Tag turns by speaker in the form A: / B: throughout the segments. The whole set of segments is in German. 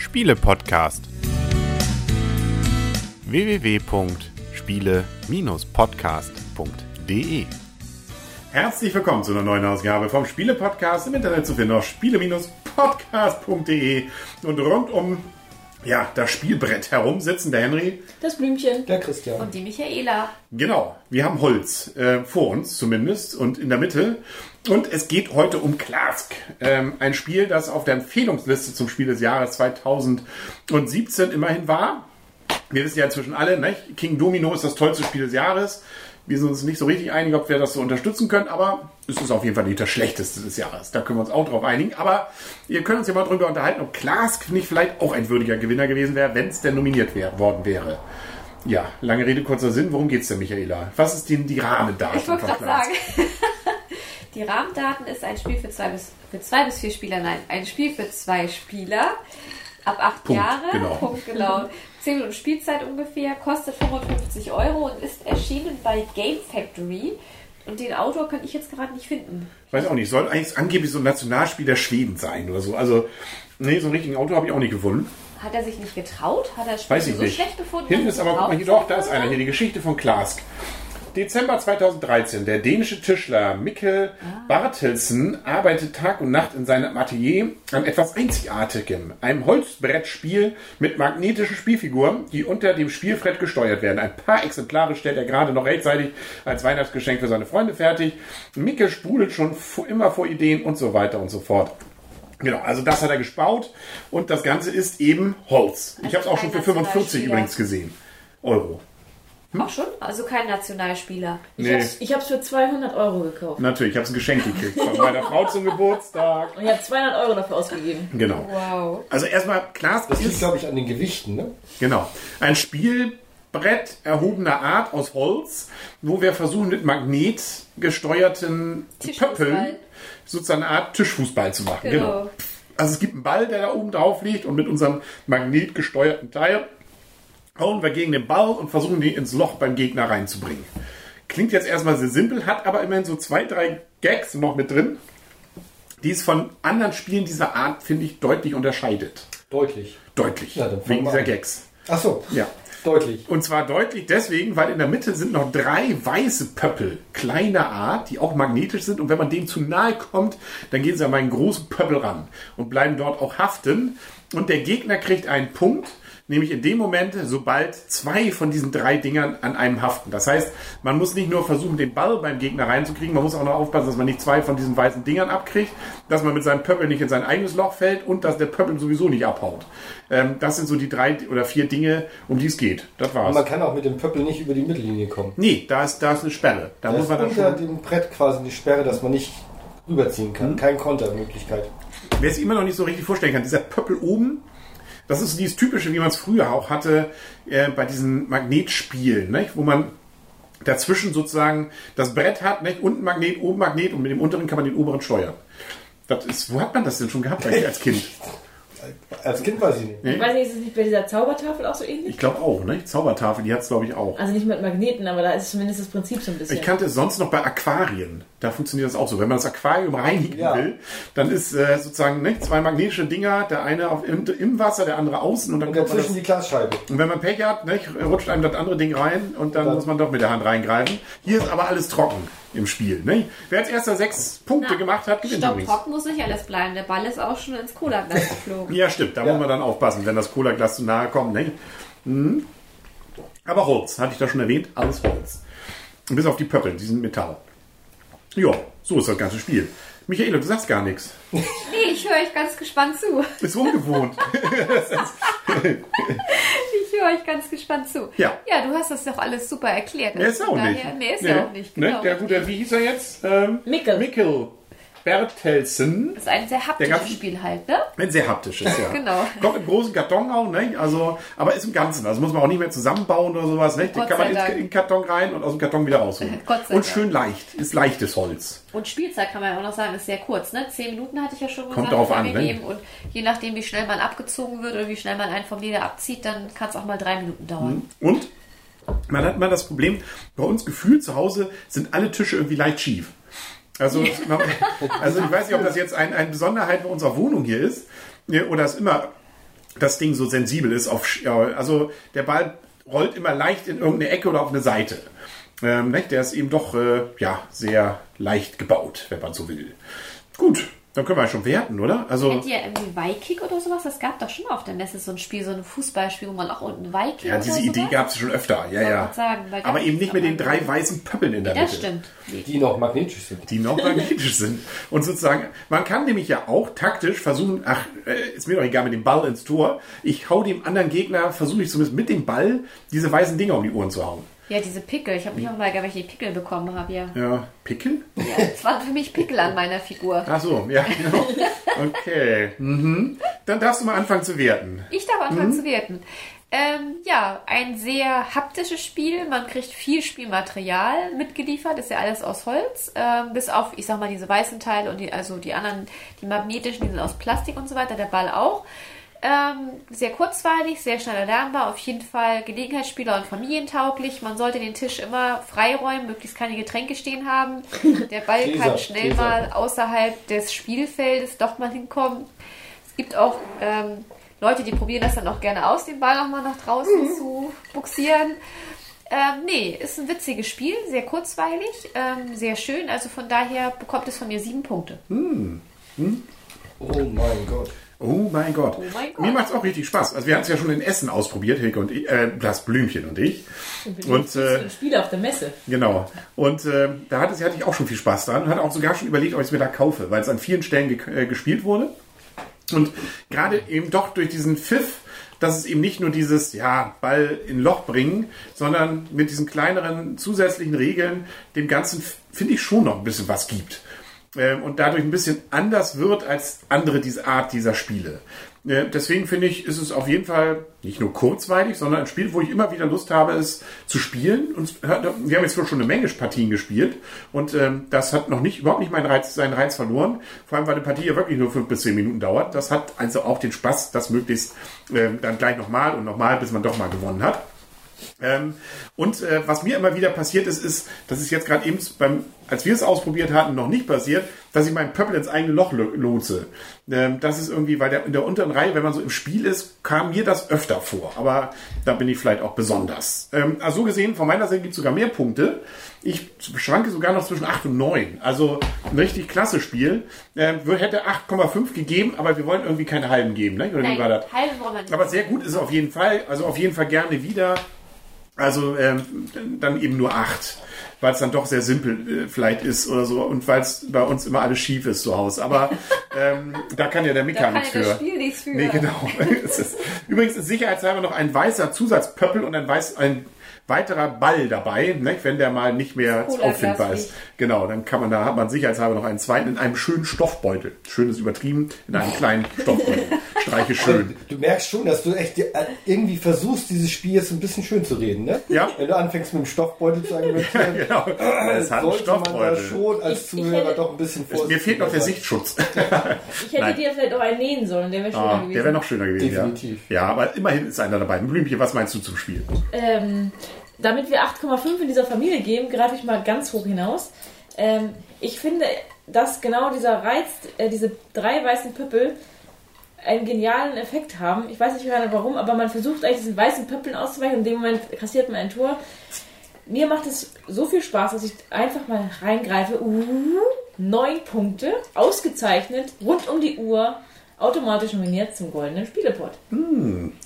A: Spiele-Podcast. www.spiele-podcast.de Herzlich willkommen zu einer neuen Ausgabe vom Spiele-Podcast. Im Internet zu finden auf spiele-podcast.de und rund um ja, das Spielbrett herum sitzen der Henry.
B: Das Blümchen.
C: Der Christian.
B: Und die Michaela.
A: Genau, wir haben Holz äh, vor uns zumindest und in der Mitte. Und es geht heute um Klask. Ähm, ein Spiel, das auf der Empfehlungsliste zum Spiel des Jahres 2017 immerhin war. Wir wissen ja inzwischen alle, ne? King Domino ist das tollste Spiel des Jahres. Wir sind uns nicht so richtig einig, ob wir das so unterstützen können, aber es ist auf jeden Fall nicht das schlechteste des Jahres. Da können wir uns auch drauf einigen. Aber ihr könnt uns ja mal drüber unterhalten, ob Klask nicht vielleicht auch ein würdiger Gewinner gewesen wäre, wenn es denn nominiert wär, worden wäre. Ja, lange Rede, kurzer Sinn. Worum geht's denn, Michaela? Was ist denn die Rahmendaten
B: Ich wollte gerade sagen. Die Rahmendaten ist ein Spiel für zwei, bis, für zwei bis vier Spieler. Nein, ein Spiel für zwei Spieler. Ab acht
A: Punkt,
B: Jahre.
A: genau.
B: Punkt, genau. Zehn Minuten Spielzeit ungefähr. Kostet 55 Euro und ist erschienen bei Game Factory. Und den Autor kann ich jetzt gerade nicht finden.
A: Weiß auch nicht. Soll eigentlich angeblich so ein Nationalspiel der Schweden sein oder so. Also, nee, so einen richtigen Autor habe ich auch nicht gefunden.
B: Hat er sich nicht getraut? Hat er das Spiel
A: Weiß ich
B: so
A: nicht.
B: schlecht befunden?
A: Hinten ist aber, guck mal, hier doch, da ist einer. Hier die Geschichte von Klask. Dezember 2013. Der dänische Tischler Mikkel Bartelsen arbeitet Tag und Nacht in seinem Atelier an etwas Einzigartigem. Einem Holzbrettspiel mit magnetischen Spielfiguren, die unter dem Spielbrett gesteuert werden. Ein paar Exemplare stellt er gerade noch rechtzeitig als Weihnachtsgeschenk für seine Freunde fertig. Mikkel sprudelt schon immer vor Ideen und so weiter und so fort. Genau, also das hat er gespaut und das Ganze ist eben Holz. Ich habe es auch schon für
B: kein
A: 45
B: Nationalspieler.
A: übrigens gesehen. Euro.
B: Auch schon? Also kein Nationalspieler. Ich
A: Nee.
B: hab's-
C: Ich habe es für 200 Euro gekauft.
A: Natürlich, ich habe es ein Geschenk gekriegt von meiner Frau zum Geburtstag.
C: Und ich habe 200 Euro dafür ausgegeben.
A: Genau.
B: Wow.
A: Also erstmal, klar,
D: Das liegt,
A: ist
D: glaube ich, an den Gewichten, ne?
A: genau ein Spielbrett erhobener Art aus Holz, wo wir versuchen mit Magnet gesteuerten
B: Tischfußball.
A: Pöppeln sozusagen eine Art Tischfußball zu machen. Genau.
B: Genau.
A: Also es gibt einen Ball, der da oben drauf liegt und mit unserem magnetgesteuerten Teil hauen wir gegen den Ball und versuchen den ins Loch beim Gegner reinzubringen. Klingt jetzt erstmal sehr simpel, hat aber immerhin so zwei, drei Gags noch mit drin, die es von anderen Spielen dieser Art, finde ich, deutlich unterscheidet.
D: Deutlich.
A: Deutlich.
D: Ja,
A: wegen dieser
D: an.
A: Gags.
D: Ach so.
A: Ja.
D: Deutlich.
A: Und zwar deutlich deswegen, weil in der Mitte sind noch drei weiße Pöppel kleiner Art, die auch magnetisch sind. Und wenn man dem zu nahe kommt, dann gehen sie an meinen großen Pöppel ran und bleiben dort auch haften. Und der Gegner kriegt einen Punkt, nämlich in dem Moment, sobald zwei von diesen drei Dingern an einem haften. Das heißt, man muss nicht nur versuchen, den Ball beim Gegner reinzukriegen, man muss auch noch aufpassen, dass man nicht zwei von diesen weißen Dingern abkriegt, dass man mit seinem Pöppel nicht in sein eigenes Loch fällt und dass der Pöppel sowieso nicht abhaut. Ähm, das sind so die drei oder vier Dinge, um die es geht. Das war's.
D: Und man kann auch mit dem Pöppel nicht über die Mittellinie kommen.
A: Nee, da ist, da ist eine Sperre. Da
D: Da
A: muss man dann
D: unter
A: schon.
D: dem Brett quasi die Sperre, dass man nicht rüberziehen kann. Keine Kontermöglichkeit.
A: Wer es immer noch nicht so richtig vorstellen kann, dieser Pöppel oben, das ist dieses typische, wie man es früher auch hatte, äh, bei diesen Magnetspielen, nicht? wo man dazwischen sozusagen das Brett hat, nicht? unten Magnet, oben Magnet und mit dem unteren kann man den oberen steuern. Das ist, wo hat man das denn schon gehabt als Kind?
D: Als Kind weiß ich nicht.
A: Nee?
C: Ich weiß nicht, ist es nicht bei dieser Zaubertafel auch so ähnlich?
A: Ich glaube auch, ne? Zaubertafel, die hat es glaube ich auch.
C: Also nicht mit Magneten, aber da ist zumindest das Prinzip so ein bisschen.
A: Ich kannte es sonst noch bei Aquarien. Da funktioniert das auch so. Wenn man das Aquarium reinigen
D: Ja.
A: will, dann ist äh, sozusagen ne, zwei magnetische Dinger, der eine auf, im, im Wasser, der andere außen und dann
D: Und
A: kommt
D: dazwischen die Glasscheibe.
A: und wenn man Pech hat, ne, rutscht einem das andere Ding rein und dann
D: Dann-
A: muss man doch mit der Hand reingreifen. Hier ist aber alles trocken im Spiel. Ne? Wer als erster sechs Punkte
B: Na,
A: gemacht hat, gewinnt
B: Stopp,
A: übrigens.
B: muss nicht alles bleiben. Der Ball ist auch schon ins Cola-Glas geflogen.
A: Ja, stimmt. Da
D: Ja.
A: muss man dann aufpassen, wenn das Cola-Glas zu nahe kommt. Ne? Mhm. Aber Holz, hatte ich da schon erwähnt, alles Holz. Und bis auf die Pöppel, die sind Metall. Ja, so ist das ganze Spiel. Michaela, du sagst gar nichts.
B: Nee, ich höre euch ganz gespannt zu.
A: Ist ungewohnt.
B: Ich höre euch ganz gespannt zu.
A: Ja.
B: Ja, du hast das doch alles super erklärt.
A: Er ist auch
B: von
A: nicht.
B: daher- Nee, ist
A: Nee.
B: ja auch nicht.
A: Ne?
B: Genau.
A: Der gute, wie hieß er jetzt? Ähm,
C: Mikkel.
A: Mikkel Bertelsen.
B: Das ist ein sehr haptisches Spiel halt, ne?
A: Ein sehr haptisches, ja.
B: Genau.
A: Kommt im großen Karton auch, ne? Also, aber ist im Ganzen. Also muss man auch nicht mehr zusammenbauen oder sowas, ne? Den kann man in den Karton rein und aus dem Karton wieder rausholen. Und schön leicht. Ist leichtes Holz.
B: Und Spielzeit kann man ja auch noch sagen, ist sehr kurz, ne? Zehn Minuten hatte ich ja schon gesagt.
A: Kommt drauf an, ne?
B: Und je nachdem, wie schnell man abgezogen wird oder wie schnell man einen vom Leder abzieht, dann kann es auch mal drei Minuten dauern.
A: Und man hat mal das Problem, bei uns gefühlt zu Hause sind alle Tische irgendwie leicht schief. Also, also ich weiß nicht, ob das jetzt ein, eine Besonderheit bei unserer Wohnung hier ist äh, oder es immer das Ding so sensibel ist auf, ja, also der Ball rollt immer leicht in irgendeine Ecke oder auf eine Seite. Ähm? Der ist eben doch äh, ja, sehr leicht gebaut, wenn man so will. Gut, dann können wir ja schon werten, oder? Also,
B: Kennt ihr irgendwie Weikick oder sowas? Das gab doch schon auf der Messe so ein Spiel, so ein Fußballspiel, wo man auch unten Weikick
A: ja,
B: oder
A: diese? Idee gab es schon öfter. Ja, ja.
B: sagen,
A: Aber
B: das
A: eben nicht mit den drei weißen Pöppeln in der
B: Das
A: Mitte.
B: stimmt. Nee.
D: Die noch magnetisch sind.
A: die noch magnetisch sind. Und sozusagen, man kann nämlich ja auch taktisch versuchen, ach, äh, ist mir doch egal, mit dem Ball ins Tor. Ich hau dem anderen Gegner, versuche ich zumindest mit dem Ball diese weißen Dinger um die Ohren zu hauen.
B: Ja, diese Pickel. Ich habe mich auch mal geärgert, welche Pickel bekommen habe, ja.
A: Ja, Pickel?
B: ja. Es waren für mich Pickel an meiner Figur.
A: Ach so, ja, genau. Okay. Mhm. Dann darfst du mal anfangen zu werten.
B: Ich darf
A: Mhm.
B: anfangen zu werten. Ähm, ja, ein sehr haptisches Spiel. Man kriegt viel Spielmaterial mitgeliefert. Ist ja alles aus Holz. Ähm, bis auf, ich sag mal, diese weißen Teile und die, also die anderen, die magnetischen, die sind aus Plastik und so weiter. Der Ball auch. Ähm, sehr kurzweilig, sehr schnell erlernbar. Auf jeden Fall Gelegenheitsspieler und familientauglich. Man sollte den Tisch immer freiräumen, möglichst keine Getränke stehen haben. Der Ball
D: Gläser,
B: kann schnell
D: Gläser.
B: mal außerhalb des Spielfeldes doch mal hinkommen. Es gibt auch ähm, Leute, die probieren das dann auch gerne aus, den Ball nochmal nach draußen zu buxieren. Ähm, nee, ist ein witziges Spiel, sehr kurzweilig, ähm, sehr schön. Also von daher bekommt es von mir sieben Punkte.
D: Oh mein Gott.
A: Oh mein Gott.
B: Oh mein Gott.
A: Mir macht es auch richtig Spaß. Also wir hatten es ja schon in Essen ausprobiert, Hilke und ich, äh, das Blümchen und ich. Und äh,
C: ein Spiel auf der Messe.
A: Genau. Und äh, da hatte, hatte ich auch schon viel Spaß dran und hatte auch sogar schon überlegt, ob ich es mir da kaufe, weil es an vielen Stellen ge äh, gespielt wurde. Und gerade eben doch durch diesen Pfiff, dass es eben nicht nur dieses, ja, Ball in Loch bringen, sondern mit diesen kleineren zusätzlichen Regeln dem Ganzen, finde ich, schon noch ein bisschen was gibt. Ähm, und dadurch ein bisschen anders wird als andere diese Art dieser Spiele. Äh, deswegen finde ich, ist es auf jeden Fall nicht nur kurzweilig, sondern ein Spiel, wo ich immer wieder Lust habe, es zu spielen. Und wir haben jetzt wohl schon eine Menge Partien gespielt und ähm, das hat noch nicht überhaupt nicht meinen Reiz, seinen Reiz verloren. Vor allem, weil eine Partie ja wirklich nur fünf bis zehn Minuten dauert. Das hat also auch den Spaß, das möglichst ähm, dann gleich nochmal und nochmal, bis man doch mal gewonnen hat. Und äh, was mir immer wieder passiert ist, ist, dass es jetzt gerade eben beim, als wir es ausprobiert hatten, noch nicht passiert, dass ich meinen Pöppel ins eigene Loch lo- lotse. Ähm, das ist irgendwie, weil der, in der unteren Reihe, wenn man so im Spiel ist, kam mir das öfter vor. Aber da bin ich vielleicht auch besonders. Ähm, also so gesehen, von meiner Seite gibt es sogar mehr Punkte. Ich schwanke sogar noch zwischen 8 und 9. Also ein richtig klasse Spiel. Ähm, hätte 8,5 gegeben, aber wir wollen irgendwie keine halben geben. Ne? Oder wie war das?
B: halbe brauchen wir nicht.
A: Aber sehr gut ist es auf jeden Fall. Also auf jeden Fall gerne wieder. Also ähm, dann eben nur acht, weil es dann doch sehr simpel äh, vielleicht ist oder so und weil es bei uns immer alles schief ist zu Hause. Aber ähm, da kann ja der Mika nichts
B: ja das
A: für.
B: Spiel nichts für.
A: Nee, genau. Ist, übrigens ist sicherheitshalber noch ein weißer Zusatzpöppel und ein, weiß, ein weiterer Ball dabei, ne, wenn der mal nicht mehr
B: Cola
A: auffindbar ist. Genau, dann kann man da hat man sicherheitshalber noch einen zweiten in einem schönen Stoffbeutel. Schön ist übertrieben, in einem kleinen Stoffbeutel. Streiche schön.
D: Du merkst schon, dass du echt äh, irgendwie versuchst, dieses Spiel jetzt ein bisschen schön zu reden, ne?
A: Ja.
D: Wenn du anfängst mit dem Stoffbeutel zu argumentieren,
A: Genau. Es hat einen
D: sollte man da
A: Stoffbeutel.
D: schon als
C: Ich- ich
D: Zuhörer
C: hätte-
D: doch ein bisschen
A: Mir
D: vorsichtig
A: fehlt noch der. Sichtschutz.
C: Ich hätte
A: Nein.
C: dir vielleicht auch einen nähen sollen, der wäre schöner
A: Ah,
C: gewesen.
A: der wäre noch schöner gewesen,
D: Definitiv.
A: ja. Ja, aber immerhin ist einer dabei. Blümchen, was meinst du zum Spiel?
C: ähm, damit wir 8,5 in dieser Familie geben, greife ich mal ganz hoch hinaus. Ähm, ich finde, dass genau dieser Reiz, äh, diese drei weißen Pöppel einen genialen Effekt haben. Ich weiß nicht gerade warum, aber man versucht eigentlich diesen weißen Pöppeln auszuweichen und in dem Moment kassiert man ein Tor. Mir macht es so viel Spaß, dass ich einfach mal reingreife. Uh, neun Punkte, ausgezeichnet, rund um die Uhr, automatisch nominiert zum goldenen Spieleport.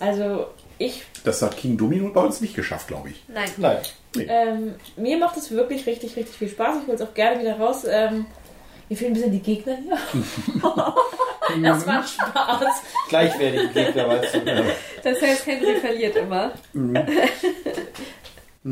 C: Also ich
A: Das hat King Domino bei uns nicht geschafft, glaube ich.
B: Nein.
D: Nein.
C: Ähm, mir macht es wirklich richtig, richtig viel Spaß. Ich hole es auch gerne wieder raus. Ähm, mir fehlen ein bisschen die Gegner hier. das war Spaß.
D: Gleichwertige Gegner, weißt du.
B: Das heißt, Henry verliert immer.
A: Oh,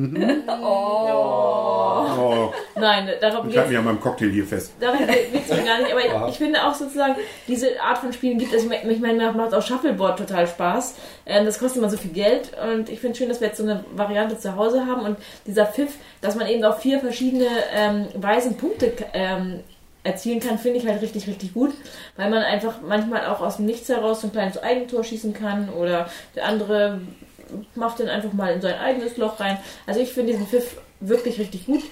C: Nein, darauf
A: ich halte mich an meinem Cocktail hier fest.
C: Darum geht es gar nicht, aber ich finde auch sozusagen, diese Art von Spielen gibt es. Ich meine, ich mir macht auch Shuffleboard total Spaß. Ähm, Das kostet immer so viel Geld und ich finde schön, dass wir jetzt so eine Variante zu Hause haben und dieser Pfiff, dass man eben auch vier verschiedene ähm, weisen Punkte ähm, erzielen kann, finde ich halt richtig, richtig gut, weil man einfach manchmal auch aus dem Nichts heraus so ein kleines Eigentor schießen kann oder der andere macht den einfach mal in sein eigenes Loch rein. Also ich finde diesen Pfiff wirklich richtig gut.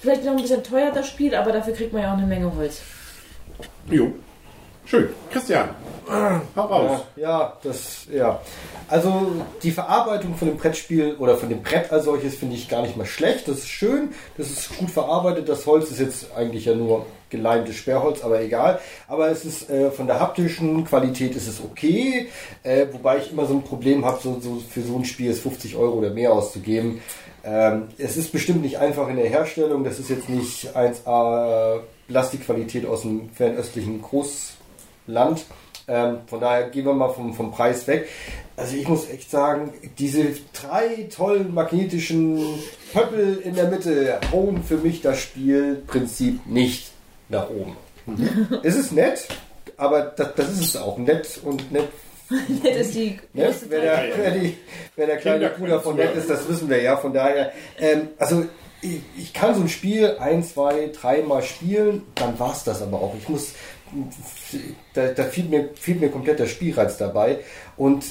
C: Vielleicht noch ein bisschen teuer das Spiel, aber dafür kriegt man ja auch eine Menge Holz.
A: Jo. Schön. Christian, hau raus.
D: Ja, ja, das, ja. Also die Verarbeitung von dem Brettspiel oder von dem Brett als solches finde ich gar nicht mal schlecht. Das ist schön, das ist gut verarbeitet. Das Holz ist jetzt eigentlich ja nur geleimtes Sperrholz, aber egal. Aber es ist äh, von der haptischen Qualität ist es okay. Äh, wobei ich immer so ein Problem habe, so, so für so ein Spiel ist 50 Euro oder mehr auszugeben. Ähm, es ist bestimmt nicht einfach in der Herstellung. Das ist jetzt nicht 1A Plastikqualität aus dem fernöstlichen Großland. Ähm, von daher gehen wir mal vom, vom Preis weg. Also ich muss echt sagen, diese drei tollen magnetischen Pöppel in der Mitte hauen für mich das Spielprinzip nicht nach oben. es ist nett, aber das, das ist es auch. Nett und nett
C: Das ist die
D: Ne? Wer, der, wer, die, wer der kleine Bruder von Nett ist, das wissen wir ja. Von daher, ähm, also ich, ich kann so ein Spiel ein, zwei, dreimal spielen, dann war es das aber auch. Ich muss, da, da fehlt, mir, fehlt mir komplett der Spielreiz dabei. Und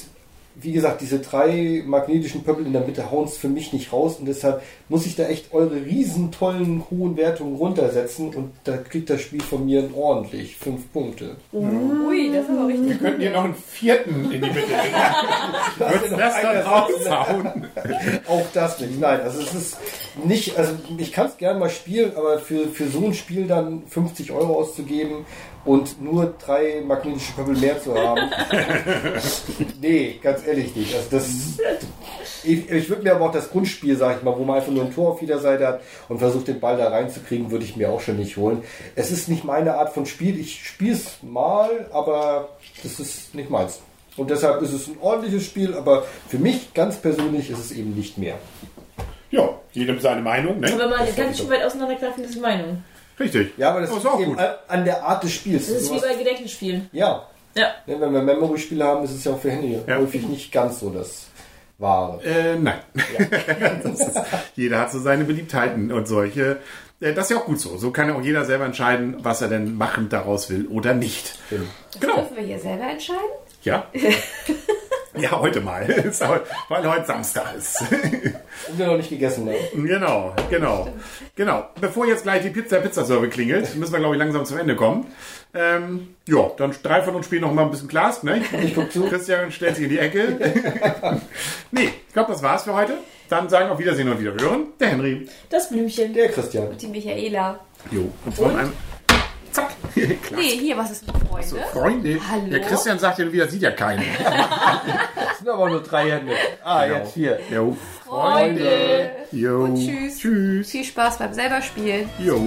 D: wie gesagt, diese drei magnetischen Pöppel in der Mitte hauen es für mich nicht raus und deshalb muss ich da echt eure riesen tollen hohen Wertungen runtersetzen und da kriegt das Spiel von mir ordentlich fünf Punkte.
C: Ui, das ist aber richtig.
A: Könnten ihr noch einen vierten in die Mitte legen? Würdest du das dann raushauen?
D: Auch das nicht. Nein, also es ist nicht, also ich kann es gerne mal spielen, aber für, für so ein Spiel dann 50 Euro auszugeben und nur drei magnetische Pöppel mehr zu haben. nee, ganz ehrlich nicht. Also das, ich, ich würde mir aber auch das Grundspiel, sag ich mal, wo man einfach nur ein Tor auf jeder Seite hat und versucht den Ball da reinzukriegen, würde ich mir auch schon nicht holen. Es ist nicht meine Art von Spiel. Ich spiele es mal, aber das ist nicht meins. Und deshalb ist es ein ordentliches Spiel, aber für mich ganz persönlich ist es eben nicht mehr.
A: Ja, jedem seine Meinung, ne?
C: wenn man ganz schön weit auseinanderklaffen, ist die Meinung.
A: Richtig.
D: Ja, aber das
A: Oh,
D: ist
A: ist auch gut.
D: an- der Art des Spiels.
C: Das ist wie bei Gedächtnisspielen.
D: ja,
C: Ja.
D: Wenn wir Memory-Spiele haben, ist es ja auch für Handy
A: Ja.
D: häufig nicht ganz so das Wahre.
A: Äh, nein. das ist, jeder hat so seine Beliebtheiten und solche. Äh, Das ist ja auch gut so. So kann ja auch jeder selber entscheiden, was er denn machen daraus will oder nicht.
B: Das
A: Genau.
B: dürfen wir hier selber entscheiden?
A: Ja. Ja, heute mal. Weil heute Samstag ist.
D: Und wir noch nicht gegessen haben.
A: Genau, genau. Genau. Bevor jetzt gleich die Pizza Pizzaserve klingelt, müssen wir, glaube ich, langsam zum Ende kommen. Ähm, ja, dann drei von uns spielen noch mal ein bisschen Glas, ne?
D: Ich guck zu.
A: Christian stellt sich in die Ecke. nee, ich glaube, das war's für heute. Dann sagen auf Wiedersehen und wieder hören. Der Henry.
C: Das Blümchen.
D: Der Christian.
B: Die Michaela.
A: Jo. Und von einem. Zack. Klar.
B: Nee, hier, was ist mit Freunde?
A: Freunde.
B: Hallo?
A: Der Christian sagt ja wieder, sieht ja keinen.
D: Das sind aber nur drei Hände. Ah,
A: Genau.
D: jetzt hier.
A: Jo.
B: Freunde.
A: Jo.
B: Und tschüss.
A: Tschüss.
B: Viel Spaß beim selber spielen.
A: Jo.